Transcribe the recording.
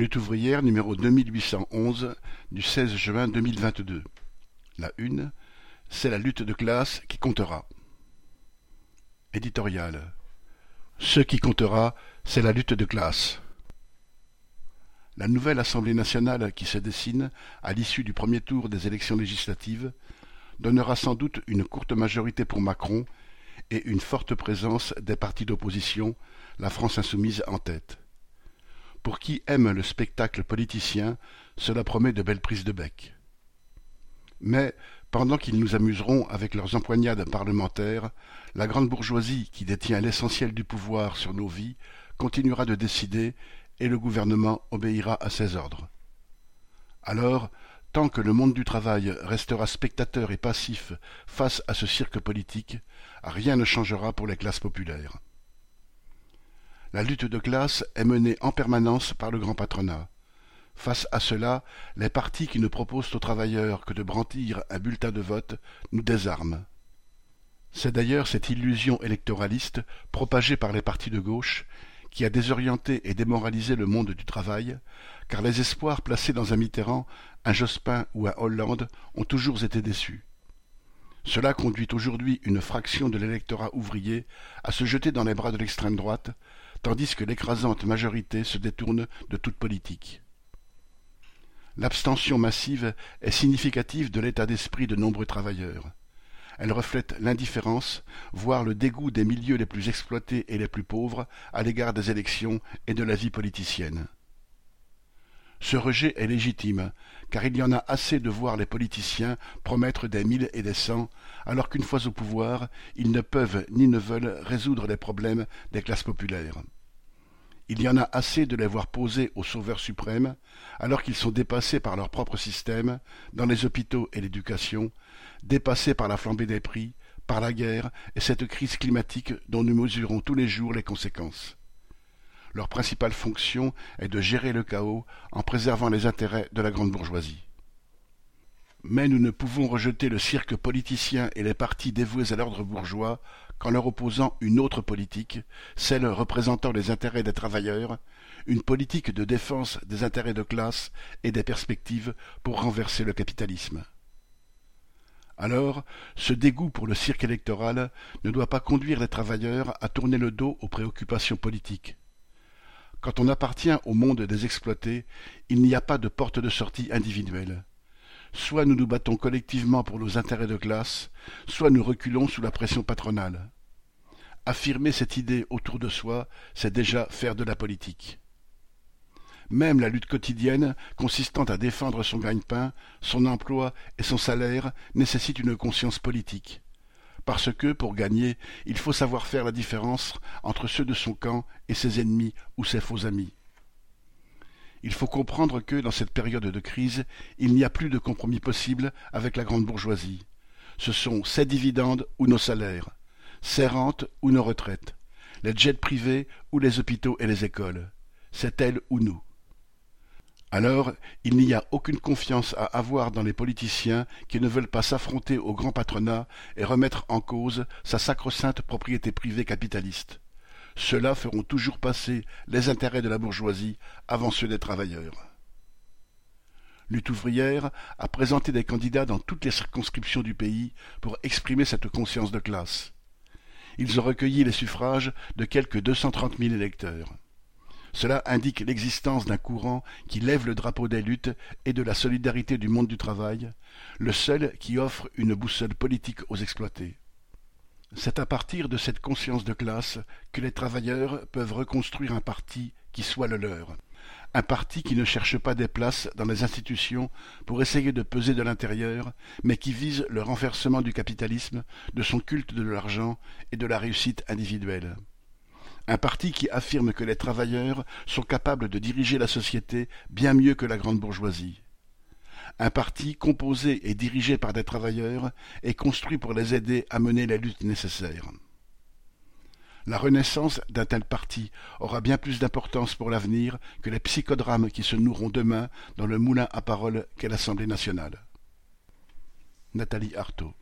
Lutte ouvrière numéro 2811 du 16 juin 2022. La une, c'est la lutte de classe qui comptera. Éditorial. Ce qui comptera, c'est la lutte de classe. La nouvelle Assemblée nationale qui se dessine à l'issue du premier tour des élections législatives donnera sans doute une courte majorité pour Macron et une forte présence des partis d'opposition, la France insoumise en tête. Pour qui aime le spectacle politicien, cela promet de belles prises de bec. Mais, pendant qu'ils nous amuseront avec leurs empoignades parlementaires, la grande bourgeoisie qui détient l'essentiel du pouvoir sur nos vies continuera de décider et le gouvernement obéira à ses ordres. Alors, tant que le monde du travail restera spectateur et passif face à ce cirque politique, rien ne changera pour les classes populaires. La lutte de classe est menée en permanence par le grand patronat. Face à cela, les partis qui ne proposent aux travailleurs que de brandir un bulletin de vote nous désarment. C'est d'ailleurs cette illusion électoraliste propagée par les partis de gauche qui a désorienté et démoralisé le monde du travail, car les espoirs placés dans un Mitterrand, un Jospin ou un Hollande ont toujours été déçus. Cela conduit aujourd'hui une fraction de l'électorat ouvrier à se jeter dans les bras de l'extrême droite, tandis que l'écrasante majorité se détourne de toute politique. L'abstention massive est significative de l'état d'esprit de nombreux travailleurs. Elle reflète l'indifférence, voire le dégoût des milieux les plus exploités et les plus pauvres à l'égard des élections et de la vie politicienne. Ce rejet est légitime, car il y en a assez de voir les politiciens promettre des mille et des cents, alors qu'une fois au pouvoir, ils ne peuvent ni ne veulent résoudre les problèmes des classes populaires. Il y en a assez de les voir poser au Sauveur suprême, alors qu'ils sont dépassés par leur propre système, dans les hôpitaux et l'éducation, dépassés par la flambée des prix, par la guerre et cette crise climatique dont nous mesurons tous les jours les conséquences. Leur principale fonction est de gérer le chaos en préservant les intérêts de la grande bourgeoisie. Mais nous ne pouvons rejeter le cirque politicien et les partis dévoués à l'ordre bourgeois qu'en leur opposant une autre politique, celle représentant les intérêts des travailleurs, une politique de défense des intérêts de classe et des perspectives pour renverser le capitalisme. Alors, ce dégoût pour le cirque électoral ne doit pas conduire les travailleurs à tourner le dos aux préoccupations politiques. Quand on appartient au monde des exploités, il n'y a pas de porte de sortie individuelle. Soit nous nous battons collectivement pour nos intérêts de classe, soit nous reculons sous la pression patronale. Affirmer cette idée autour de soi, c'est déjà faire de la politique. Même la lutte quotidienne, consistant à défendre son gagne-pain, son emploi et son salaire, nécessite une conscience politique parce que, pour gagner, il faut savoir faire la différence entre ceux de son camp et ses ennemis ou ses faux amis. Il faut comprendre que, dans cette période de crise, il n'y a plus de compromis possible avec la grande bourgeoisie. Ce sont ses dividendes ou nos salaires, ses rentes ou nos retraites, les jets privés ou les hôpitaux et les écoles. C'est elle ou nous. Alors, il n'y a aucune confiance à avoir dans les politiciens qui ne veulent pas s'affronter au grand patronat et remettre en cause sa sacro-sainte propriété privée capitaliste. Ceux-là feront toujours passer les intérêts de la bourgeoisie avant ceux des travailleurs. Lutte ouvrière a présenté des candidats dans toutes les circonscriptions du pays pour exprimer cette conscience de classe. Ils ont recueilli les suffrages de quelque deux cent trente mille électeurs. Cela indique l'existence d'un courant qui lève le drapeau des luttes et de la solidarité du monde du travail, le seul qui offre une boussole politique aux exploités. C'est à partir de cette conscience de classe que les travailleurs peuvent reconstruire un parti qui soit le leur, un parti qui ne cherche pas des places dans les institutions pour essayer de peser de l'intérieur, mais qui vise le renversement du capitalisme, de son culte de l'argent et de la réussite individuelle un parti qui affirme que les travailleurs sont capables de diriger la société bien mieux que la grande bourgeoisie. Un parti composé et dirigé par des travailleurs et construit pour les aider à mener la lutte nécessaire. La renaissance d'un tel parti aura bien plus d'importance pour l'avenir que les psychodrames qui se nourront demain dans le moulin à parole qu'est l'Assemblée nationale. Nathalie Arthaud